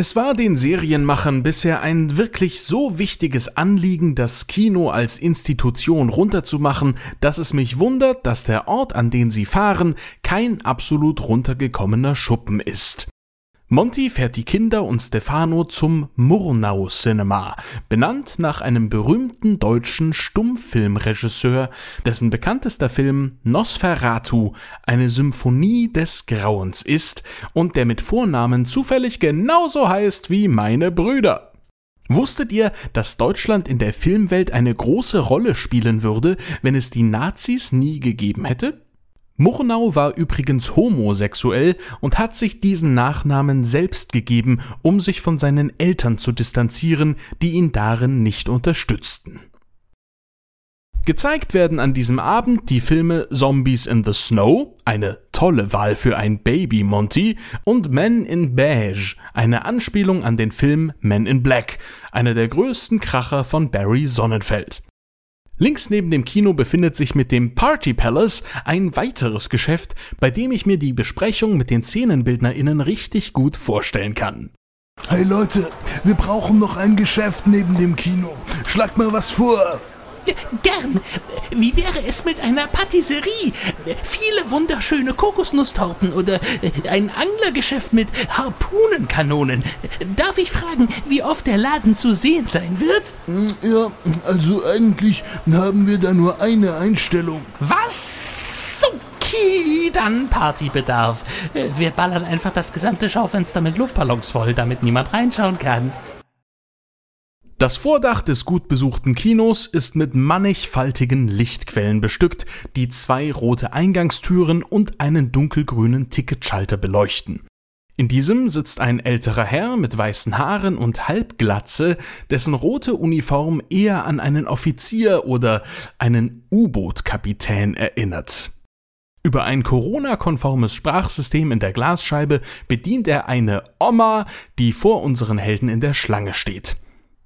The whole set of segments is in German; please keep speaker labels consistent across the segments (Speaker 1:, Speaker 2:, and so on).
Speaker 1: Es war den Serienmachern bisher ein wirklich so wichtiges Anliegen, das Kino als Institution runterzumachen, dass es mich wundert, dass der Ort, an den sie fahren, kein absolut runtergekommener Schuppen ist. Monty fährt die Kinder und Stefano zum Murnau Cinema, benannt nach einem berühmten deutschen Stummfilmregisseur, dessen bekanntester Film Nosferatu eine Symphonie des Grauens ist und der mit Vornamen zufällig genauso heißt wie meine Brüder. Wusstet ihr, dass Deutschland in der Filmwelt eine große Rolle spielen würde, wenn es die Nazis nie gegeben hätte? Murnau war übrigens homosexuell und hat sich diesen Nachnamen selbst gegeben, um sich von seinen Eltern zu distanzieren, die ihn darin nicht unterstützten. Gezeigt werden an diesem Abend die Filme Zombies in the Snow, eine tolle Wahl für ein Baby Monty, und Men in Beige, eine Anspielung an den Film Men in Black, einer der größten Kracher von Barry Sonnenfeld. Links neben dem Kino befindet sich mit dem Party Palace ein weiteres Geschäft, bei dem ich mir die Besprechung mit den Szenenbildnerinnen richtig gut vorstellen kann.
Speaker 2: Hey Leute, wir brauchen noch ein Geschäft neben dem Kino. Schlag mal was vor.
Speaker 3: Gern. Wie wäre es mit einer Patisserie? Viele wunderschöne Kokosnusstorten oder äh, ein Anglergeschäft mit Harpunenkanonen. Darf ich fragen, wie oft der Laden zu sehen sein wird?
Speaker 2: Hm, ja, also eigentlich haben wir da nur eine Einstellung.
Speaker 3: Was? Okay, dann Partybedarf. Äh, wir ballern einfach das gesamte Schaufenster mit Luftballons voll, damit niemand reinschauen kann.
Speaker 1: Das Vordach des gut besuchten Kinos ist mit mannigfaltigen Lichtquellen bestückt, die zwei rote Eingangstüren und einen dunkelgrünen Ticketschalter beleuchten. In diesem sitzt ein älterer Herr mit weißen Haaren und Halbglatze, dessen rote Uniform eher an einen Offizier oder einen U-Boot-Kapitän erinnert. Über ein Corona-konformes Sprachsystem in der Glasscheibe bedient er eine Oma, die vor unseren Helden in der Schlange steht.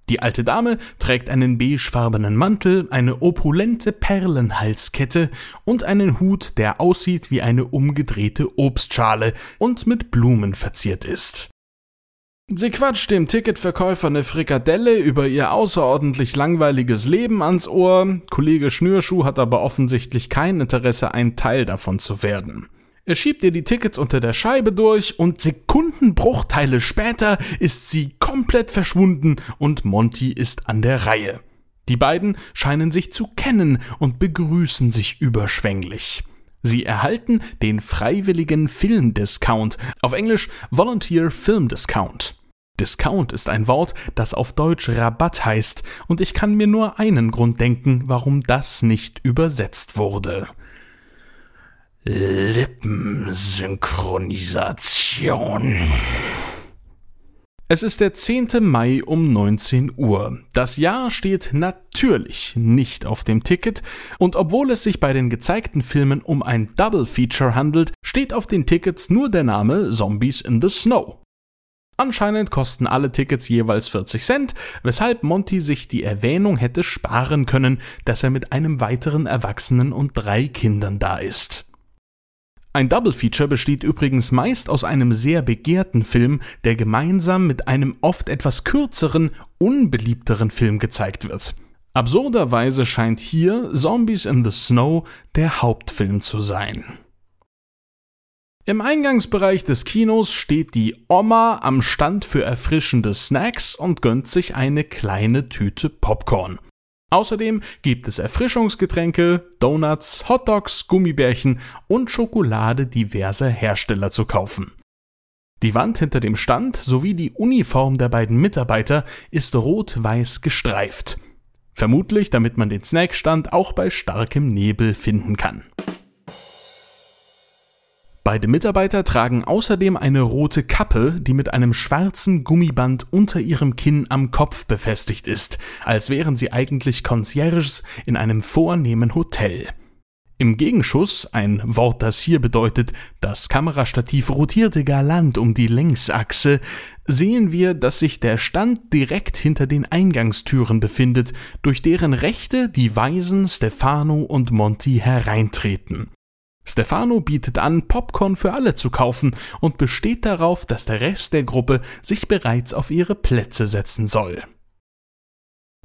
Speaker 1: Die alte Dame trägt einen beigefarbenen Mantel, eine opulente Perlenhalskette und einen Hut, der aussieht wie eine umgedrehte Obstschale und mit Blumen verziert ist. Sie quatscht dem Ticketverkäufer eine Frikadelle über ihr außerordentlich langweiliges Leben ans Ohr, Kollege Schnürschuh hat aber offensichtlich kein Interesse, ein Teil davon zu werden. Er schiebt ihr die Tickets unter der Scheibe durch und Sekundenbruchteile später ist sie komplett verschwunden und Monty ist an der Reihe. Die beiden scheinen sich zu kennen und begrüßen sich überschwänglich. Sie erhalten den freiwilligen Filmdiscount, auf Englisch Volunteer Film Discount. Discount ist ein Wort, das auf Deutsch Rabatt heißt, und ich kann mir nur einen Grund denken, warum das nicht übersetzt wurde. Lippensynchronisation. Es ist der 10. Mai um 19 Uhr. Das Jahr steht natürlich nicht auf dem Ticket und obwohl es sich bei den gezeigten Filmen um ein Double Feature handelt, steht auf den Tickets nur der Name Zombies in the Snow. Anscheinend kosten alle Tickets jeweils 40 Cent, weshalb Monty sich die Erwähnung hätte sparen können, dass er mit einem weiteren Erwachsenen und drei Kindern da ist. Ein Double Feature besteht übrigens meist aus einem sehr begehrten Film, der gemeinsam mit einem oft etwas kürzeren, unbeliebteren Film gezeigt wird. Absurderweise scheint hier Zombies in the Snow der Hauptfilm zu sein. Im Eingangsbereich des Kinos steht die Oma am Stand für erfrischende Snacks und gönnt sich eine kleine Tüte Popcorn. Außerdem gibt es Erfrischungsgetränke, Donuts, Hotdogs, Gummibärchen und Schokolade diverser Hersteller zu kaufen. Die Wand hinter dem Stand sowie die Uniform der beiden Mitarbeiter ist rot-weiß gestreift. Vermutlich, damit man den Snackstand auch bei starkem Nebel finden kann. Beide Mitarbeiter tragen außerdem eine rote Kappe, die mit einem schwarzen Gummiband unter ihrem Kinn am Kopf befestigt ist, als wären sie eigentlich Concierges in einem vornehmen Hotel. Im Gegenschuss, ein Wort, das hier bedeutet, das Kamerastativ rotierte galant um die Längsachse, sehen wir, dass sich der Stand direkt hinter den Eingangstüren befindet, durch deren Rechte die Weisen Stefano und Monty hereintreten. Stefano bietet an, Popcorn für alle zu kaufen und besteht darauf, dass der Rest der Gruppe sich bereits auf ihre Plätze setzen soll.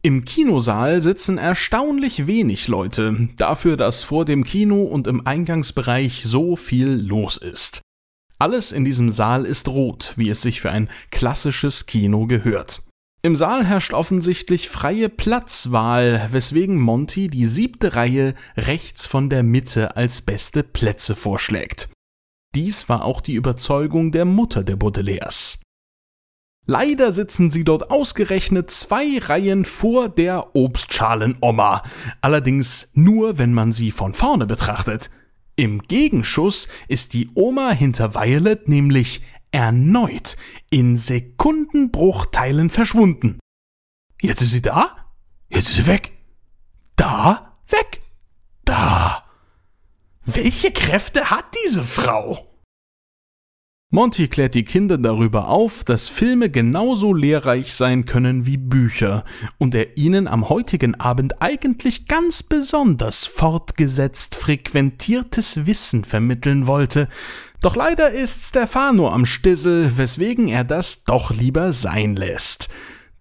Speaker 1: Im Kinosaal sitzen erstaunlich wenig Leute, dafür, dass vor dem Kino und im Eingangsbereich so viel los ist. Alles in diesem Saal ist rot, wie es sich für ein klassisches Kino gehört. Im Saal herrscht offensichtlich freie Platzwahl, weswegen Monty die siebte Reihe rechts von der Mitte als beste Plätze vorschlägt. Dies war auch die Überzeugung der Mutter der Baudelaires. Leider sitzen sie dort ausgerechnet zwei Reihen vor der Obstschalen-Oma, allerdings nur, wenn man sie von vorne betrachtet. Im Gegenschuss ist die Oma hinter Violet nämlich erneut in Sekundenbruchteilen verschwunden. Jetzt ist sie da, jetzt ist sie weg. Da, weg. Da. Welche Kräfte hat diese Frau? Monty klärt die Kinder darüber auf, dass Filme genauso lehrreich sein können wie Bücher und er ihnen am heutigen Abend eigentlich ganz besonders fortgesetzt frequentiertes Wissen vermitteln wollte. Doch leider ist Stefano am Stissel, weswegen er das doch lieber sein lässt.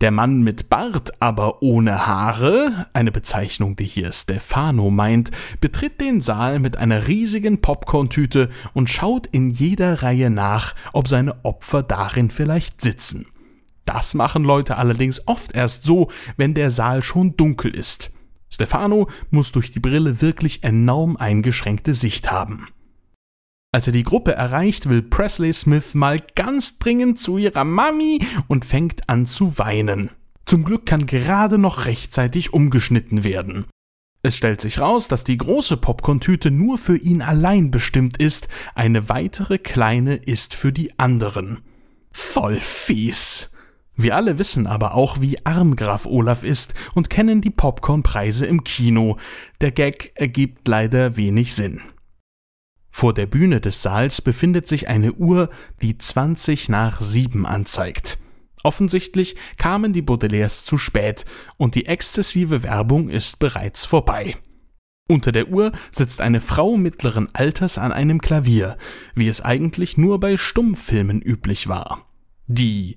Speaker 1: Der Mann mit Bart, aber ohne Haare, eine Bezeichnung, die hier Stefano meint, betritt den Saal mit einer riesigen Popcorntüte und schaut in jeder Reihe nach, ob seine Opfer darin vielleicht sitzen. Das machen Leute allerdings oft erst so, wenn der Saal schon dunkel ist. Stefano muss durch die Brille wirklich enorm eingeschränkte Sicht haben. Als er die Gruppe erreicht, will Presley Smith mal ganz dringend zu ihrer Mami und fängt an zu weinen. Zum Glück kann gerade noch rechtzeitig umgeschnitten werden. Es stellt sich raus, dass die große Popcorn-Tüte nur für ihn allein bestimmt ist, eine weitere kleine ist für die anderen. Voll fies. Wir alle wissen aber auch, wie arm Graf Olaf ist und kennen die Popcornpreise im Kino. Der Gag ergibt leider wenig Sinn. Vor der Bühne des Saals befindet sich eine Uhr, die 20 nach 7 anzeigt. Offensichtlich kamen die Baudelaires zu spät und die exzessive Werbung ist bereits vorbei. Unter der Uhr sitzt eine Frau mittleren Alters an einem Klavier, wie es eigentlich nur bei Stummfilmen üblich war. Die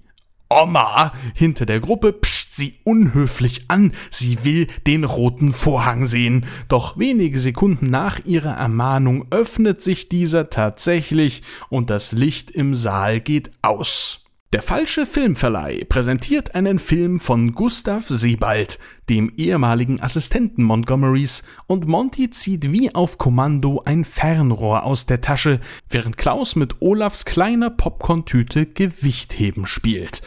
Speaker 1: Oma hinter der Gruppe pscht sie unhöflich an, sie will den roten Vorhang sehen. Doch wenige Sekunden nach ihrer Ermahnung öffnet sich dieser tatsächlich und das Licht im Saal geht aus. Der falsche Filmverleih präsentiert einen Film von Gustav Sebald, dem ehemaligen Assistenten Montgomerys, und Monty zieht wie auf Kommando ein Fernrohr aus der Tasche, während Klaus mit Olafs kleiner Popcorn-Tüte Gewichtheben spielt.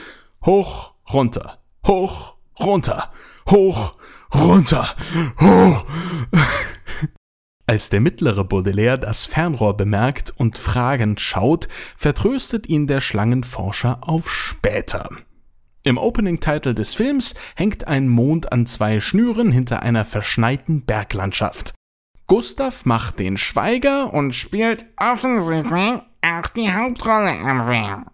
Speaker 1: Hoch, runter, hoch, runter, hoch, runter, hoch. Als der mittlere Baudelaire das Fernrohr bemerkt und fragend schaut, vertröstet ihn der Schlangenforscher auf später. Im Opening-Title des Films hängt ein Mond an zwei Schnüren hinter einer verschneiten Berglandschaft. Gustav macht den Schweiger und spielt offensichtlich auch die Hauptrolle am Film.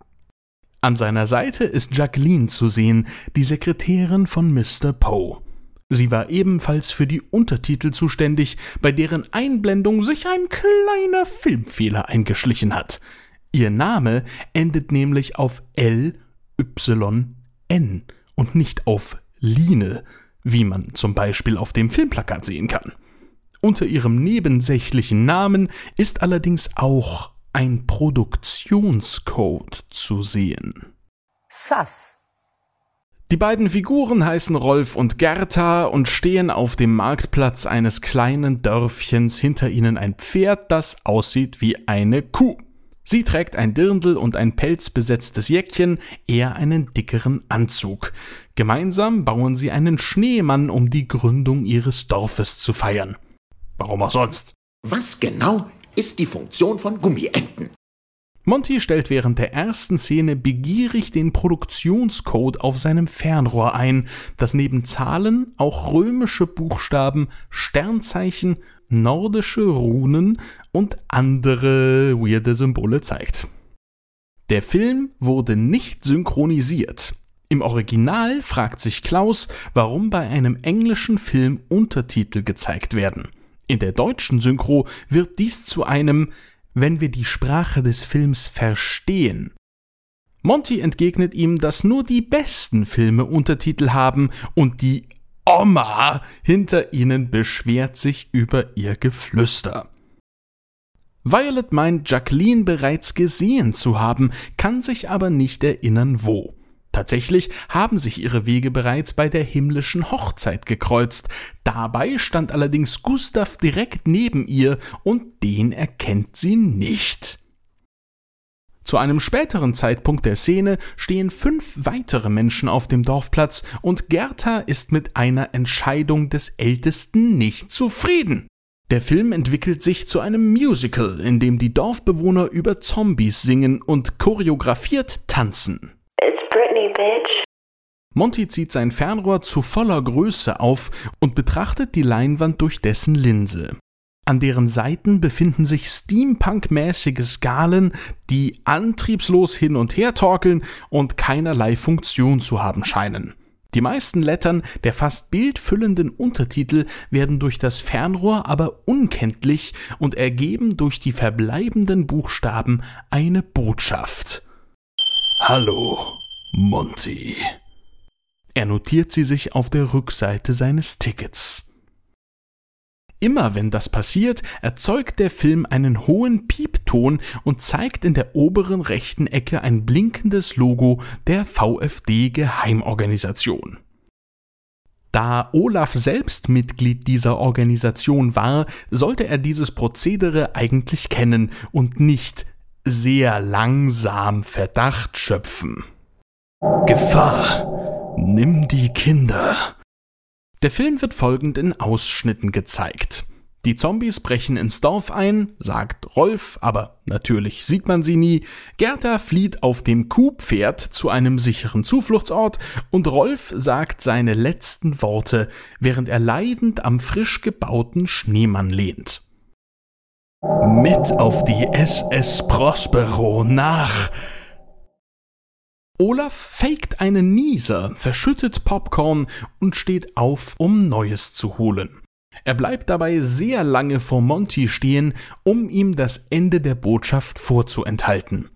Speaker 1: An seiner Seite ist Jacqueline zu sehen, die Sekretärin von Mr. Poe. Sie war ebenfalls für die Untertitel zuständig, bei deren Einblendung sich ein kleiner Filmfehler eingeschlichen hat. Ihr Name endet nämlich auf L, Y, N und nicht auf Line, wie man zum Beispiel auf dem Filmplakat sehen kann. Unter ihrem nebensächlichen Namen ist allerdings auch ein Produktionscode zu sehen. Sass. Die beiden Figuren heißen Rolf und Gerta und stehen auf dem Marktplatz eines kleinen Dörfchens, hinter ihnen ein Pferd, das aussieht wie eine Kuh. Sie trägt ein Dirndl und ein pelzbesetztes Jäckchen, er einen dickeren Anzug. Gemeinsam bauen sie einen Schneemann, um die Gründung ihres Dorfes zu feiern. Warum auch sonst?
Speaker 4: Was genau ist die Funktion von Gummienten?
Speaker 1: Monty stellt während der ersten Szene begierig den Produktionscode auf seinem Fernrohr ein, das neben Zahlen auch römische Buchstaben, Sternzeichen, nordische Runen und andere weirde Symbole zeigt. Der Film wurde nicht synchronisiert. Im Original fragt sich Klaus, warum bei einem englischen Film Untertitel gezeigt werden. In der deutschen Synchro wird dies zu einem wenn wir die Sprache des Films verstehen. Monty entgegnet ihm, dass nur die besten Filme Untertitel haben und die Oma hinter ihnen beschwert sich über ihr Geflüster. Violet meint, Jacqueline bereits gesehen zu haben, kann sich aber nicht erinnern, wo. Tatsächlich haben sich ihre Wege bereits bei der himmlischen Hochzeit gekreuzt. Dabei stand allerdings Gustav direkt neben ihr und den erkennt sie nicht. Zu einem späteren Zeitpunkt der Szene stehen fünf weitere Menschen auf dem Dorfplatz und Gerda ist mit einer Entscheidung des Ältesten nicht zufrieden. Der Film entwickelt sich zu einem Musical, in dem die Dorfbewohner über Zombies singen und choreografiert tanzen. It's Britney, bitch. Monty zieht sein Fernrohr zu voller Größe auf und betrachtet die Leinwand durch dessen Linse. An deren Seiten befinden sich Steampunk-mäßige Skalen, die antriebslos hin und her torkeln und keinerlei Funktion zu haben scheinen. Die meisten Lettern der fast bildfüllenden Untertitel werden durch das Fernrohr aber unkenntlich und ergeben durch die verbleibenden Buchstaben eine Botschaft. Hallo, Monty. Er notiert sie sich auf der Rückseite seines Tickets. Immer wenn das passiert, erzeugt der Film einen hohen Piepton und zeigt in der oberen rechten Ecke ein blinkendes Logo der VfD Geheimorganisation. Da Olaf selbst Mitglied dieser Organisation war, sollte er dieses Prozedere eigentlich kennen und nicht sehr langsam Verdacht schöpfen. Gefahr! Nimm die Kinder! Der Film wird folgend in Ausschnitten gezeigt. Die Zombies brechen ins Dorf ein, sagt Rolf, aber natürlich sieht man sie nie. Gerda flieht auf dem Kuhpferd zu einem sicheren Zufluchtsort und Rolf sagt seine letzten Worte, während er leidend am frisch gebauten Schneemann lehnt. Mit auf die SS Prospero nach. Olaf faked einen Nieser, verschüttet Popcorn und steht auf, um Neues zu holen. Er bleibt dabei sehr lange vor Monty stehen, um ihm das Ende der Botschaft vorzuenthalten.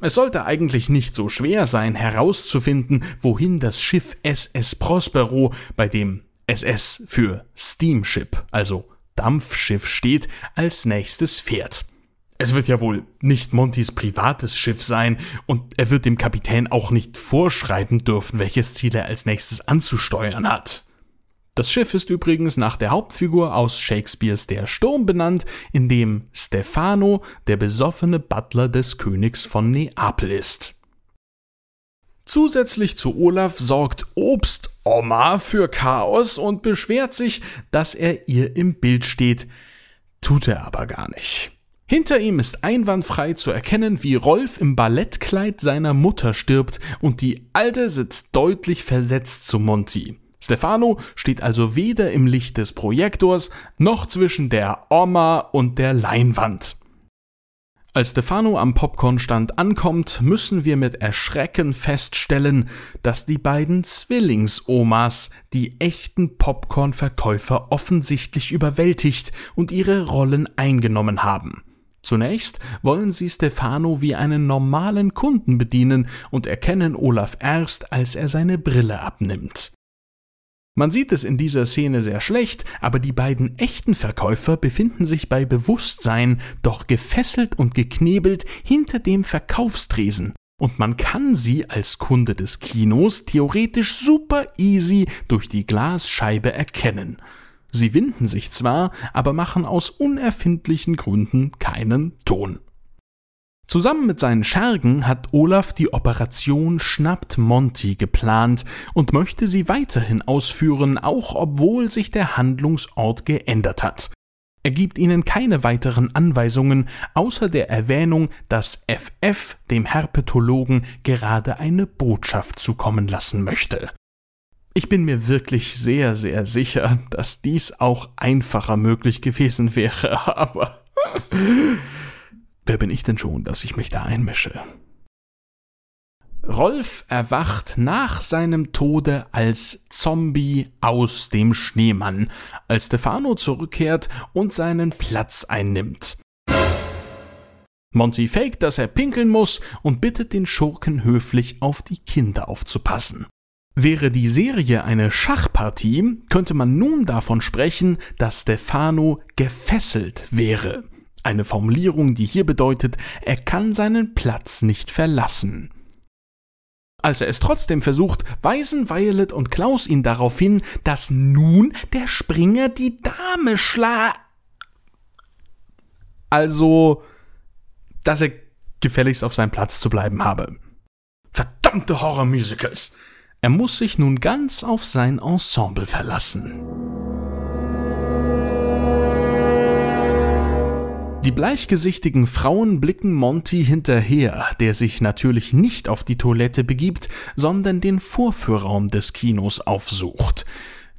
Speaker 1: Es sollte eigentlich nicht so schwer sein, herauszufinden, wohin das Schiff SS Prospero, bei dem SS für Steamship, also Dampfschiff steht, als nächstes fährt. Es wird ja wohl nicht Montys privates Schiff sein und er wird dem Kapitän auch nicht vorschreiben dürfen, welches Ziel er als nächstes anzusteuern hat. Das Schiff ist übrigens nach der Hauptfigur aus Shakespeares Der Sturm benannt, in dem Stefano der besoffene Butler des Königs von Neapel ist. Zusätzlich zu Olaf sorgt Obstoma für Chaos und beschwert sich, dass er ihr im Bild steht. Tut er aber gar nicht. Hinter ihm ist einwandfrei zu erkennen, wie Rolf im Ballettkleid seiner Mutter stirbt und die Alte sitzt deutlich versetzt zu Monty. Stefano steht also weder im Licht des Projektors noch zwischen der Oma und der Leinwand. Als Stefano am Popcornstand ankommt, müssen wir mit Erschrecken feststellen, dass die beiden Zwillingsomas die echten Popcornverkäufer offensichtlich überwältigt und ihre Rollen eingenommen haben. Zunächst wollen sie Stefano wie einen normalen Kunden bedienen und erkennen Olaf erst, als er seine Brille abnimmt. Man sieht es in dieser Szene sehr schlecht, aber die beiden echten Verkäufer befinden sich bei Bewusstsein, doch gefesselt und geknebelt hinter dem Verkaufstresen. Und man kann sie als Kunde des Kinos theoretisch super easy durch die Glasscheibe erkennen. Sie winden sich zwar, aber machen aus unerfindlichen Gründen keinen Ton. Zusammen mit seinen Schergen hat Olaf die Operation Schnappt Monty geplant und möchte sie weiterhin ausführen, auch obwohl sich der Handlungsort geändert hat. Er gibt ihnen keine weiteren Anweisungen, außer der Erwähnung, dass FF dem Herpetologen gerade eine Botschaft zukommen lassen möchte. Ich bin mir wirklich sehr, sehr sicher, dass dies auch einfacher möglich gewesen wäre, aber Wer bin ich denn schon, dass ich mich da einmische? Rolf erwacht nach seinem Tode als Zombie aus dem Schneemann, als Stefano zurückkehrt und seinen Platz einnimmt. Monty faked, dass er pinkeln muss und bittet den Schurken höflich auf die Kinder aufzupassen. Wäre die Serie eine Schachpartie, könnte man nun davon sprechen, dass Stefano gefesselt wäre. Eine Formulierung, die hier bedeutet, er kann seinen Platz nicht verlassen. Als er es trotzdem versucht, weisen Violet und Klaus ihn darauf hin, dass nun der Springer die Dame schla. Also, dass er gefälligst auf seinem Platz zu bleiben habe. Verdammte Horror-Musicals! Er muss sich nun ganz auf sein Ensemble verlassen. Die bleichgesichtigen Frauen blicken Monty hinterher, der sich natürlich nicht auf die Toilette begibt, sondern den Vorführraum des Kinos aufsucht.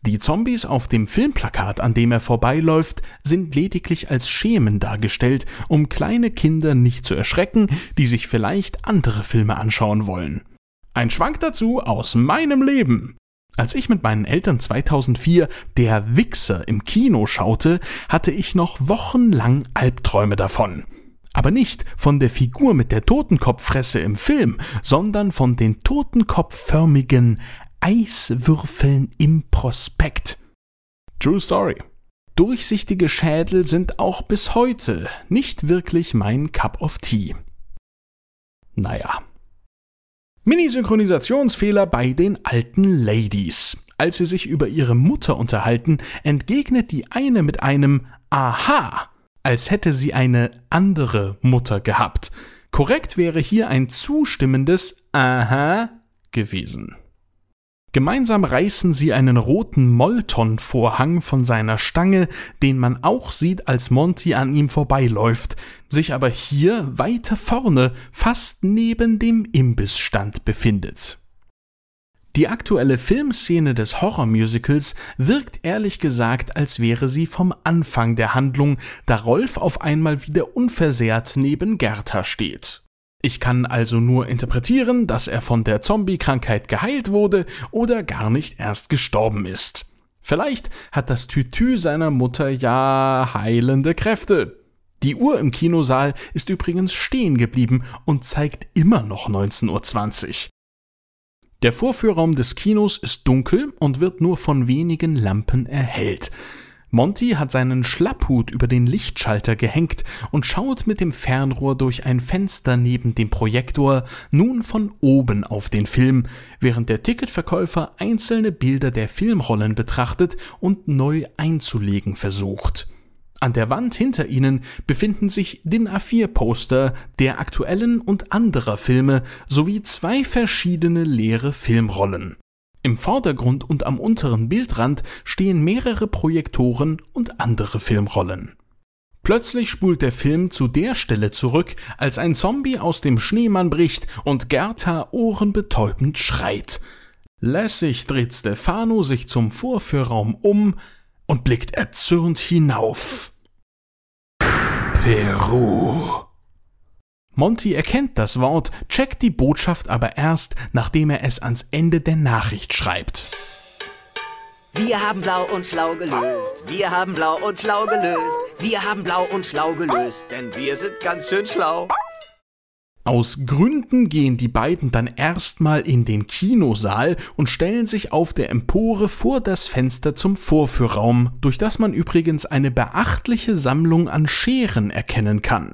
Speaker 1: Die Zombies auf dem Filmplakat, an dem er vorbeiläuft, sind lediglich als Schemen dargestellt, um kleine Kinder nicht zu erschrecken, die sich vielleicht andere Filme anschauen wollen. Ein Schwank dazu aus meinem Leben. Als ich mit meinen Eltern 2004 Der Wichser im Kino schaute, hatte ich noch wochenlang Albträume davon. Aber nicht von der Figur mit der Totenkopffresse im Film, sondern von den totenkopfförmigen Eiswürfeln im Prospekt. True Story. Durchsichtige Schädel sind auch bis heute nicht wirklich mein Cup of Tea. Naja. Mini-Synchronisationsfehler bei den alten Ladies. Als sie sich über ihre Mutter unterhalten, entgegnet die eine mit einem Aha, als hätte sie eine andere Mutter gehabt. Korrekt wäre hier ein zustimmendes Aha gewesen. Gemeinsam reißen sie einen roten Molton-Vorhang von seiner Stange, den man auch sieht, als Monty an ihm vorbeiläuft, sich aber hier weiter vorne, fast neben dem Imbissstand befindet. Die aktuelle Filmszene des Horrormusicals wirkt ehrlich gesagt, als wäre sie vom Anfang der Handlung, da Rolf auf einmal wieder unversehrt neben Gerda steht. Ich kann also nur interpretieren, dass er von der Zombie-Krankheit geheilt wurde oder gar nicht erst gestorben ist. Vielleicht hat das Tütü seiner Mutter ja heilende Kräfte. Die Uhr im Kinosaal ist übrigens stehen geblieben und zeigt immer noch 19.20 Uhr. Der Vorführraum des Kinos ist dunkel und wird nur von wenigen Lampen erhellt. Monty hat seinen Schlapphut über den Lichtschalter gehängt und schaut mit dem Fernrohr durch ein Fenster neben dem Projektor nun von oben auf den Film, während der Ticketverkäufer einzelne Bilder der Filmrollen betrachtet und neu einzulegen versucht. An der Wand hinter ihnen befinden sich DIN A4-Poster der aktuellen und anderer Filme sowie zwei verschiedene leere Filmrollen. Im Vordergrund und am unteren Bildrand stehen mehrere Projektoren und andere Filmrollen. Plötzlich spult der Film zu der Stelle zurück, als ein Zombie aus dem Schneemann bricht und Gerta ohrenbetäubend schreit. Lässig dreht Stefano sich zum Vorführraum um und blickt erzürnt hinauf. Peru. Monty erkennt das Wort, checkt die Botschaft aber erst, nachdem er es ans Ende der Nachricht schreibt.
Speaker 5: Wir haben blau und schlau gelöst. Wir haben blau und schlau gelöst. Wir haben blau und schlau gelöst, denn wir sind ganz schön schlau.
Speaker 1: Aus Gründen gehen die beiden dann erstmal in den Kinosaal und stellen sich auf der Empore vor das Fenster zum Vorführraum, durch das man übrigens eine beachtliche Sammlung an Scheren erkennen kann.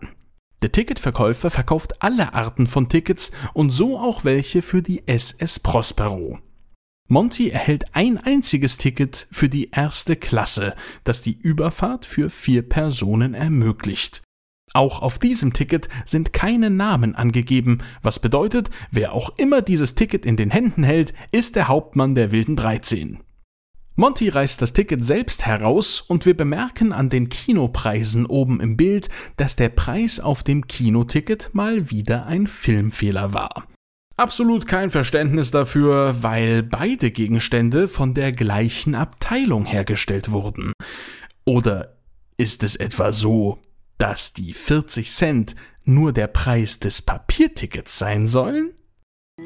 Speaker 1: Der Ticketverkäufer verkauft alle Arten von Tickets und so auch welche für die SS Prospero. Monty erhält ein einziges Ticket für die erste Klasse, das die Überfahrt für vier Personen ermöglicht. Auch auf diesem Ticket sind keine Namen angegeben, was bedeutet, wer auch immer dieses Ticket in den Händen hält, ist der Hauptmann der wilden 13. Monty reißt das Ticket selbst heraus und wir bemerken an den Kinopreisen oben im Bild, dass der Preis auf dem Kinoticket mal wieder ein Filmfehler war. Absolut kein Verständnis dafür, weil beide Gegenstände von der gleichen Abteilung hergestellt wurden. Oder ist es etwa so, dass die 40 Cent nur der Preis des Papiertickets sein sollen?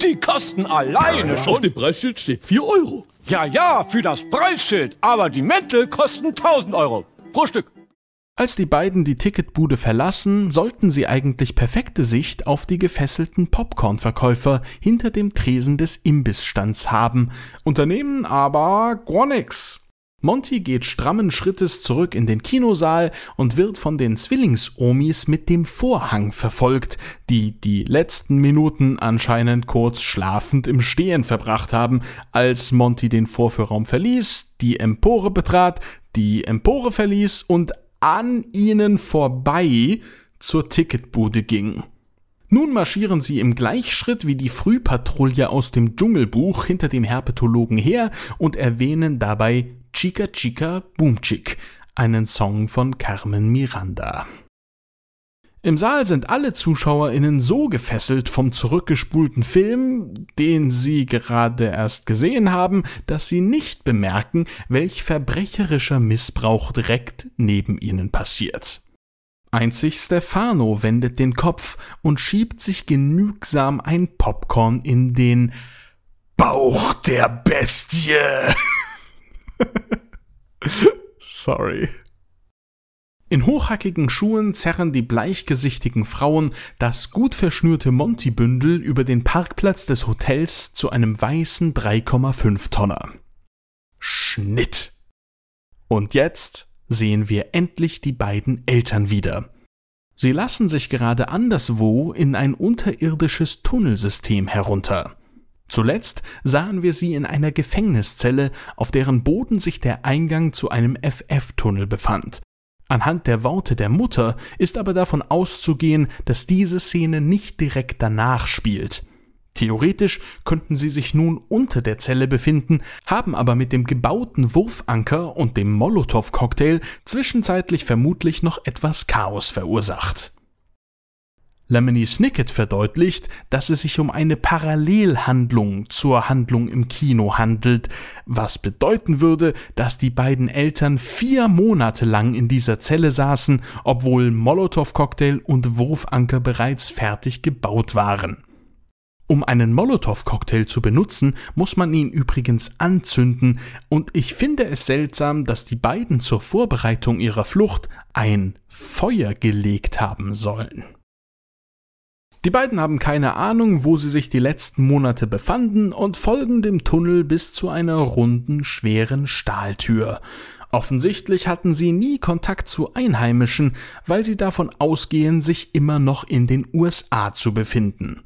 Speaker 2: Die
Speaker 6: kosten alleine schon.
Speaker 7: Auf dem Preisschild steht 4 Euro.
Speaker 6: Ja, ja, für das Preisschild. Aber die Mäntel kosten 1000 Euro. Pro Stück.
Speaker 1: Als die beiden die Ticketbude verlassen, sollten sie eigentlich perfekte Sicht auf die gefesselten Popcornverkäufer hinter dem Tresen des Imbissstands haben, unternehmen aber gar nix. Monty geht strammen Schrittes zurück in den Kinosaal und wird von den Zwillingsomis mit dem Vorhang verfolgt, die die letzten Minuten anscheinend kurz schlafend im Stehen verbracht haben, als Monty den Vorführraum verließ, die Empore betrat, die Empore verließ und an ihnen vorbei zur Ticketbude ging. Nun marschieren sie im Gleichschritt wie die Frühpatrouille aus dem Dschungelbuch hinter dem Herpetologen her und erwähnen dabei Chica Chica Boom Chick, einen Song von Carmen Miranda. Im Saal sind alle ZuschauerInnen so gefesselt vom zurückgespulten Film, den sie gerade erst gesehen haben, dass sie nicht bemerken, welch verbrecherischer Missbrauch direkt neben ihnen passiert. Einzig Stefano wendet den Kopf und schiebt sich genügsam ein Popcorn in den Bauch der Bestie. Sorry. In hochhackigen Schuhen zerren die bleichgesichtigen Frauen das gut verschnürte Monty-Bündel über den Parkplatz des Hotels zu einem weißen 3,5 Tonner. Schnitt. Und jetzt sehen wir endlich die beiden Eltern wieder. Sie lassen sich gerade anderswo in ein unterirdisches Tunnelsystem herunter. Zuletzt sahen wir sie in einer Gefängniszelle, auf deren Boden sich der Eingang zu einem FF-Tunnel befand. Anhand der Worte der Mutter ist aber davon auszugehen, dass diese Szene nicht direkt danach spielt. Theoretisch könnten sie sich nun unter der Zelle befinden, haben aber mit dem gebauten Wurfanker und dem Molotow-Cocktail zwischenzeitlich vermutlich noch etwas Chaos verursacht. Lemony Snicket verdeutlicht, dass es sich um eine Parallelhandlung zur Handlung im Kino handelt, was bedeuten würde, dass die beiden Eltern vier Monate lang in dieser Zelle saßen, obwohl Molotow-Cocktail und Wurfanker bereits fertig gebaut waren. Um einen Molotow-Cocktail zu benutzen, muss man ihn übrigens anzünden, und ich finde es seltsam, dass die beiden zur Vorbereitung ihrer Flucht ein Feuer gelegt haben sollen. Die beiden haben keine Ahnung, wo sie sich die letzten Monate befanden und folgen dem Tunnel bis zu einer runden, schweren Stahltür. Offensichtlich hatten sie nie Kontakt zu Einheimischen, weil sie davon ausgehen, sich immer noch in den USA zu befinden.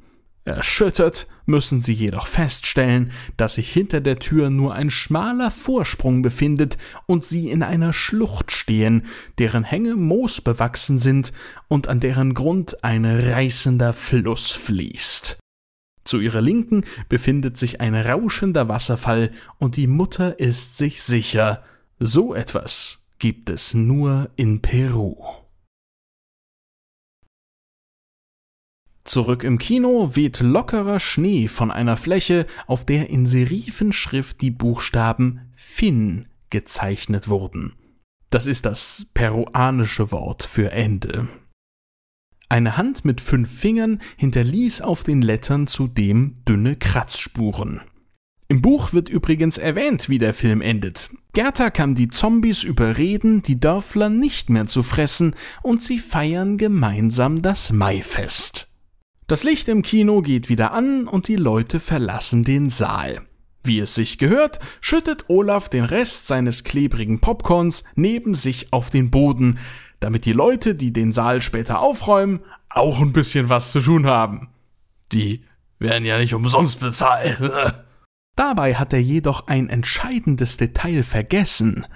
Speaker 1: Erschüttert müssen sie jedoch feststellen, dass sich hinter der Tür nur ein schmaler Vorsprung befindet und sie in einer Schlucht stehen, deren Hänge moosbewachsen sind und an deren Grund ein reißender Fluss fließt. Zu ihrer Linken befindet sich ein rauschender Wasserfall und die Mutter ist sich sicher, so etwas gibt es nur in Peru. Zurück im Kino weht lockerer Schnee von einer Fläche, auf der in Serifenschrift die Buchstaben Fin gezeichnet wurden. Das ist das peruanische Wort für Ende. Eine Hand mit fünf Fingern hinterließ auf den Lettern zudem dünne Kratzspuren. Im Buch wird übrigens erwähnt, wie der Film endet. Gerda kann die Zombies überreden, die Dörfler nicht mehr zu fressen, und sie feiern gemeinsam das Maifest. Das Licht im Kino geht wieder an und die Leute verlassen den Saal. Wie es sich gehört, schüttet Olaf den Rest seines klebrigen Popcorns neben sich auf den Boden, damit die Leute, die den Saal später aufräumen, auch ein bisschen was zu tun haben. Die werden ja nicht umsonst bezahlt. Dabei hat er jedoch ein entscheidendes Detail vergessen.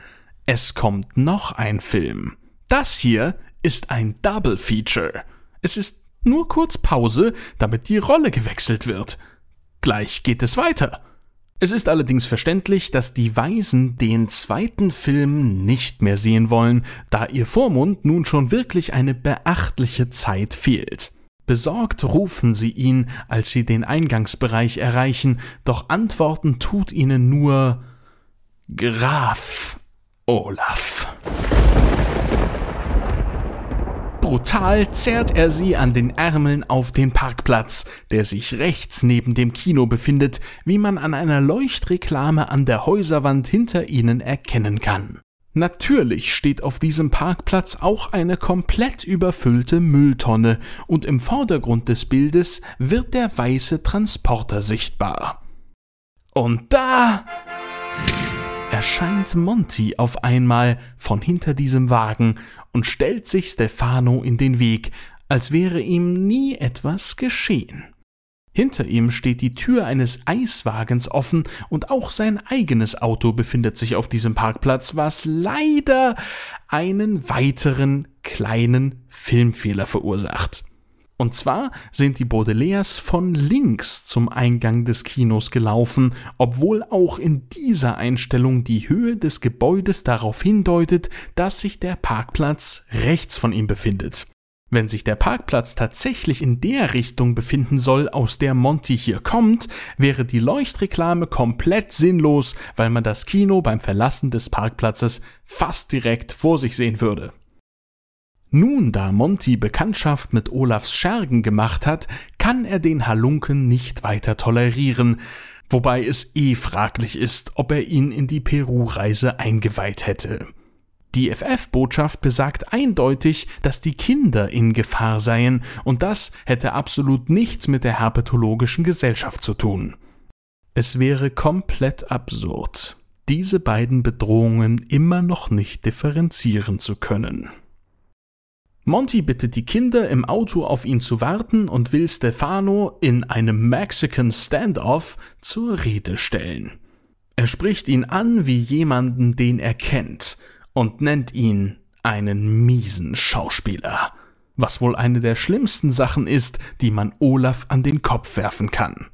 Speaker 1: Es kommt noch ein Film. Das hier ist ein Double Feature. Es ist nur kurz Pause, damit die Rolle gewechselt wird. Gleich geht es weiter. Es ist allerdings verständlich, dass die Weisen den zweiten Film nicht mehr sehen wollen, da ihr Vormund nun schon wirklich eine beachtliche Zeit fehlt. Besorgt rufen sie ihn, als sie den Eingangsbereich erreichen, doch antworten tut ihnen nur Graf Olaf. Brutal zerrt er sie an den Ärmeln auf den Parkplatz, der sich rechts neben dem Kino befindet, wie man an einer Leuchtreklame an der Häuserwand hinter ihnen erkennen kann. Natürlich steht auf diesem Parkplatz auch eine komplett überfüllte Mülltonne und im Vordergrund des Bildes wird der weiße Transporter sichtbar. Und da erscheint Monty auf einmal von hinter diesem Wagen und stellt sich Stefano in den Weg, als wäre ihm nie etwas geschehen. Hinter ihm steht die Tür eines Eiswagens offen und auch sein eigenes Auto befindet sich auf diesem Parkplatz, was leider einen weiteren kleinen Filmfehler verursacht. Und zwar sind die Baudelaires von links zum Eingang des Kinos gelaufen, obwohl auch in dieser Einstellung die Höhe des Gebäudes darauf hindeutet, dass sich der Parkplatz rechts von ihm befindet. Wenn sich der Parkplatz tatsächlich in der Richtung befinden soll, aus der Monty hier kommt, wäre die Leuchtreklame komplett sinnlos, weil man das Kino beim Verlassen des Parkplatzes fast direkt vor sich sehen würde. Nun, da Monty Bekanntschaft mit Olafs Schergen gemacht hat, kann er den Halunken nicht weiter tolerieren, wobei es eh fraglich ist, ob er ihn in die Peru-Reise eingeweiht hätte. Die FF-Botschaft besagt eindeutig, dass die Kinder in Gefahr seien, und das hätte absolut nichts mit der herpetologischen Gesellschaft zu tun. Es wäre komplett absurd, diese beiden Bedrohungen immer noch nicht differenzieren zu können. Monty bittet die Kinder im Auto auf ihn zu warten und will Stefano in einem Mexican Standoff zur Rede stellen. Er spricht ihn an wie jemanden, den er kennt, und nennt ihn einen miesen Schauspieler, was wohl eine der schlimmsten Sachen ist, die man Olaf an den Kopf werfen kann.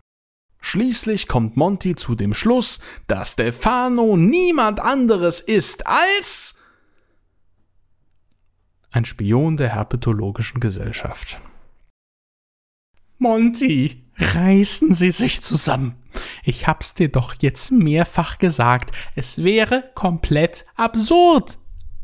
Speaker 1: Schließlich kommt Monty zu dem Schluss, dass Stefano niemand anderes ist als ein Spion der herpetologischen Gesellschaft. Monty, reißen Sie sich zusammen. Ich hab's dir doch jetzt mehrfach gesagt. Es wäre komplett absurd.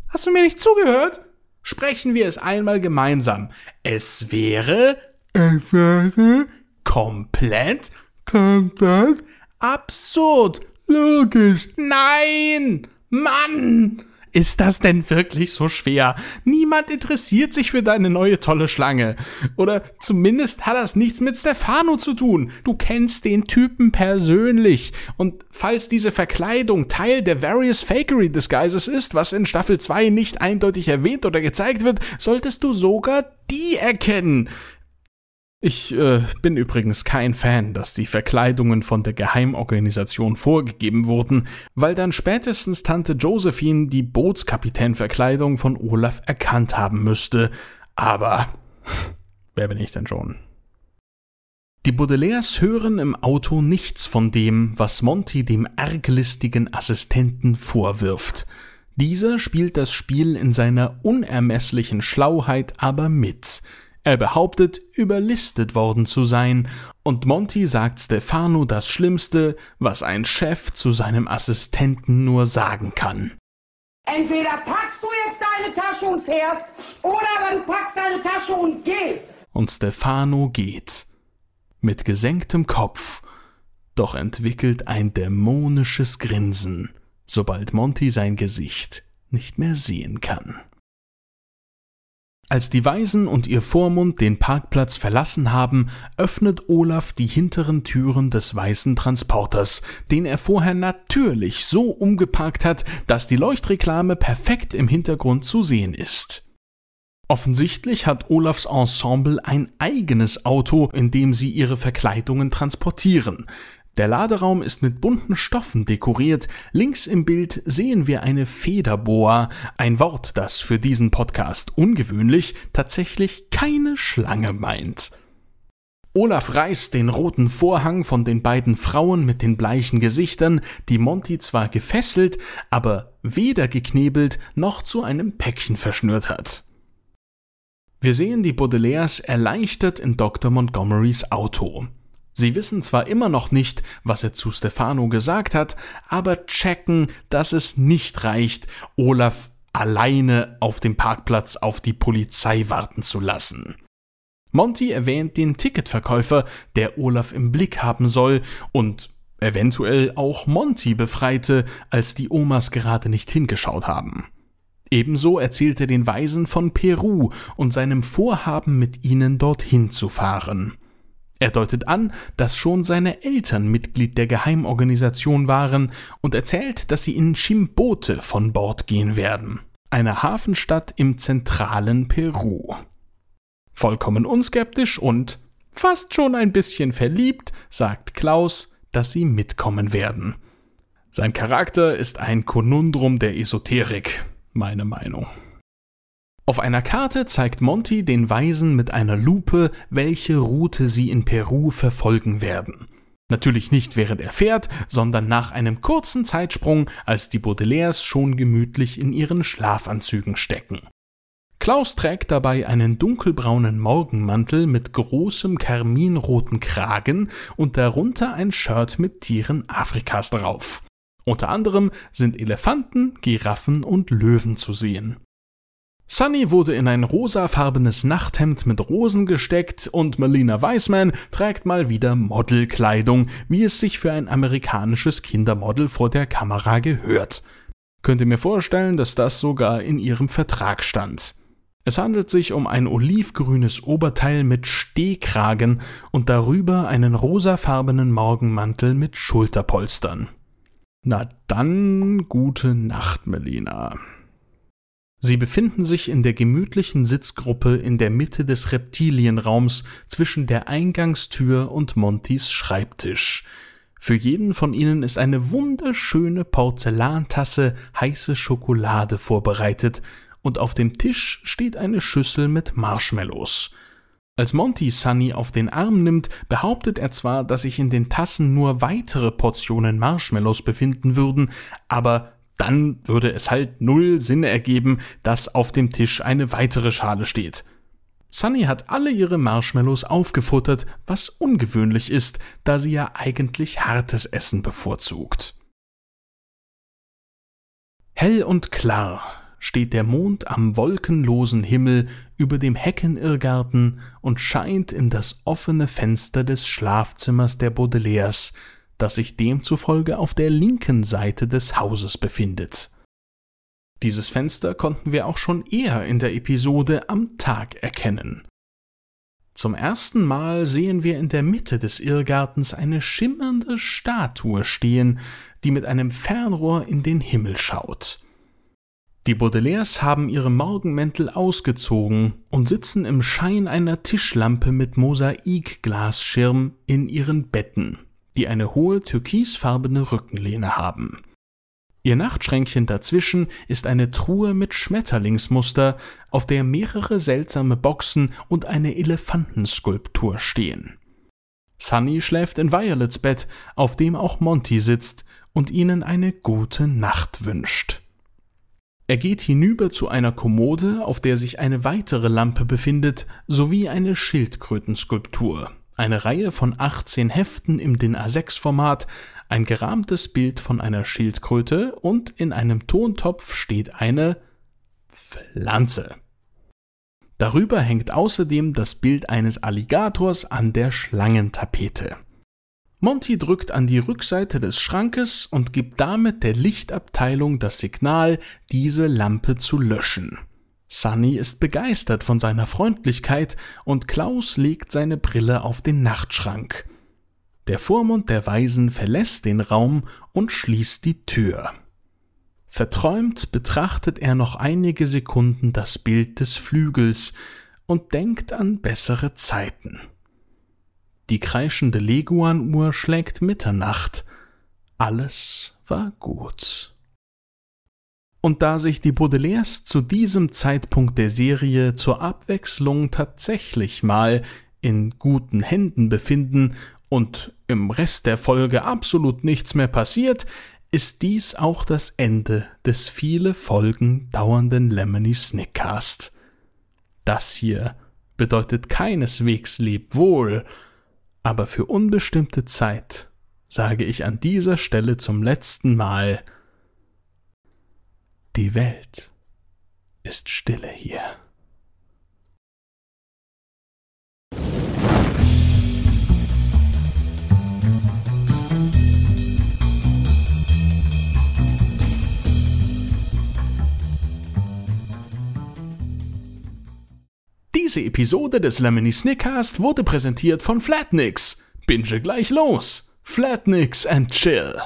Speaker 1: Hast du mir nicht zugehört? Sprechen wir es einmal gemeinsam. Es wäre, es wäre komplett, komplett absurd. Logisch. Nein! Mann! Ist das denn wirklich so schwer? Niemand interessiert sich für deine neue tolle Schlange. Oder zumindest hat das nichts mit Stefano zu tun. Du kennst den Typen persönlich. Und falls diese Verkleidung Teil der Various Fakery Disguises ist, was in Staffel 2 nicht eindeutig erwähnt oder gezeigt wird, solltest du sogar die erkennen. Ich äh, bin übrigens kein Fan, dass die Verkleidungen von der Geheimorganisation vorgegeben wurden, weil dann spätestens Tante Josephine die Bootskapitänverkleidung von Olaf erkannt haben müsste. Aber wer bin ich denn schon? Die Baudelaires hören im Auto nichts von dem, was Monty dem arglistigen Assistenten vorwirft. Dieser spielt das Spiel in seiner unermesslichen Schlauheit aber mit – er behauptet, überlistet worden zu sein, und Monty sagt Stefano das Schlimmste, was ein Chef zu seinem Assistenten nur sagen kann.
Speaker 8: Entweder packst du jetzt deine Tasche und fährst, oder du packst deine Tasche und gehst.
Speaker 1: Und Stefano geht. Mit gesenktem Kopf, doch entwickelt ein dämonisches Grinsen, sobald Monty sein Gesicht nicht mehr sehen kann. Als die Weisen und ihr Vormund den Parkplatz verlassen haben, öffnet Olaf die hinteren Türen des weißen Transporters, den er vorher natürlich so umgeparkt hat, dass die Leuchtreklame perfekt im Hintergrund zu sehen ist. Offensichtlich hat Olafs Ensemble ein eigenes Auto, in dem sie ihre Verkleidungen transportieren. Der Laderaum ist mit bunten Stoffen dekoriert. Links im Bild sehen wir eine Federboa, ein Wort, das für diesen Podcast ungewöhnlich tatsächlich keine Schlange meint. Olaf reißt den roten Vorhang von den beiden Frauen mit den bleichen Gesichtern, die Monty zwar gefesselt, aber weder geknebelt noch zu einem Päckchen verschnürt hat. Wir sehen die Baudelaires erleichtert in Dr. Montgomerys Auto. Sie wissen zwar immer noch nicht, was er zu Stefano gesagt hat, aber checken, dass es nicht reicht, Olaf alleine auf dem Parkplatz auf die Polizei warten zu lassen. Monty erwähnt den Ticketverkäufer, der Olaf im Blick haben soll und eventuell auch Monty befreite, als die Omas gerade nicht hingeschaut haben. Ebenso erzählt er den Weisen von Peru und seinem Vorhaben, mit ihnen dorthin zu fahren. Er deutet an, dass schon seine Eltern Mitglied der Geheimorganisation waren und erzählt, dass sie in Chimbote von Bord gehen werden, einer Hafenstadt im zentralen Peru. Vollkommen unskeptisch und fast schon ein bisschen verliebt sagt Klaus, dass sie mitkommen werden. Sein Charakter ist ein Konundrum der Esoterik, meine Meinung. Auf einer Karte zeigt Monty den Weisen mit einer Lupe, welche Route sie in Peru verfolgen werden. Natürlich nicht während er fährt, sondern nach einem kurzen Zeitsprung, als die Baudelaires schon gemütlich in ihren Schlafanzügen stecken. Klaus trägt dabei einen dunkelbraunen Morgenmantel mit großem karminroten Kragen und darunter ein Shirt mit Tieren Afrikas drauf. Unter anderem sind Elefanten, Giraffen und Löwen zu sehen. Sunny wurde in ein rosafarbenes Nachthemd mit Rosen gesteckt und Melina Weisman trägt mal wieder Modelkleidung, wie es sich für ein amerikanisches Kindermodel vor der Kamera gehört. Könnt ihr mir vorstellen, dass das sogar in ihrem Vertrag stand. Es handelt sich um ein olivgrünes Oberteil mit Stehkragen und darüber einen rosafarbenen Morgenmantel mit Schulterpolstern. Na dann gute Nacht, Melina. Sie befinden sich in der gemütlichen Sitzgruppe in der Mitte des Reptilienraums zwischen der Eingangstür und Montys Schreibtisch. Für jeden von ihnen ist eine wunderschöne Porzellantasse heiße Schokolade vorbereitet und auf dem Tisch steht eine Schüssel mit Marshmallows. Als Monty Sunny auf den Arm nimmt, behauptet er zwar, dass sich in den Tassen nur weitere Portionen Marshmallows befinden würden, aber dann würde es halt null Sinn ergeben, dass auf dem Tisch eine weitere Schale steht. Sunny hat alle ihre Marshmallows aufgefuttert, was ungewöhnlich ist, da sie ja eigentlich hartes Essen bevorzugt. Hell und klar steht der Mond am wolkenlosen Himmel über dem Heckenirrgarten und scheint in das offene Fenster des Schlafzimmers der Baudelaires, das sich demzufolge auf der linken Seite des Hauses befindet. Dieses Fenster konnten wir auch schon eher in der Episode am Tag erkennen. Zum ersten Mal sehen wir in der Mitte des Irrgartens eine schimmernde Statue stehen, die mit einem Fernrohr in den Himmel schaut. Die Baudelaires haben ihre Morgenmäntel ausgezogen und sitzen im Schein einer Tischlampe mit Mosaikglasschirm in ihren Betten, die eine hohe türkisfarbene Rückenlehne haben. Ihr Nachtschränkchen dazwischen ist eine Truhe mit Schmetterlingsmuster, auf der mehrere seltsame Boxen und eine Elefantenskulptur stehen. Sunny schläft in Violets Bett, auf dem auch Monty sitzt und ihnen eine gute Nacht wünscht. Er geht hinüber zu einer Kommode, auf der sich eine weitere Lampe befindet, sowie eine Schildkrötenskulptur, eine Reihe von 18 Heften im DIN A6-Format, ein gerahmtes Bild von einer Schildkröte und in einem Tontopf steht eine Pflanze. Darüber hängt außerdem das Bild eines Alligators an der Schlangentapete. Monty drückt an die Rückseite des Schrankes und gibt damit der Lichtabteilung das Signal, diese Lampe zu löschen. Sunny ist begeistert von seiner Freundlichkeit und Klaus legt seine Brille auf den Nachtschrank. Der Vormund der Weisen verlässt den Raum und schließt die Tür. Verträumt betrachtet er noch einige Sekunden das Bild des Flügels und denkt an bessere Zeiten. Die kreischende Leguanuhr schlägt Mitternacht. Alles war gut. Und da sich die Baudelaires zu diesem Zeitpunkt der Serie zur Abwechslung tatsächlich mal in guten Händen befinden und im Rest der Folge absolut nichts mehr passiert, ist dies auch das Ende des viele Folgen dauernden Lemony Snickcast. Das hier bedeutet keineswegs Lebwohl, aber für unbestimmte Zeit sage ich an dieser Stelle zum letzten Mal, die Welt ist Stille hier. Diese Episode des Lemony Snickcast wurde präsentiert von Flatnix. Binge gleich los. Flatnix and Chill.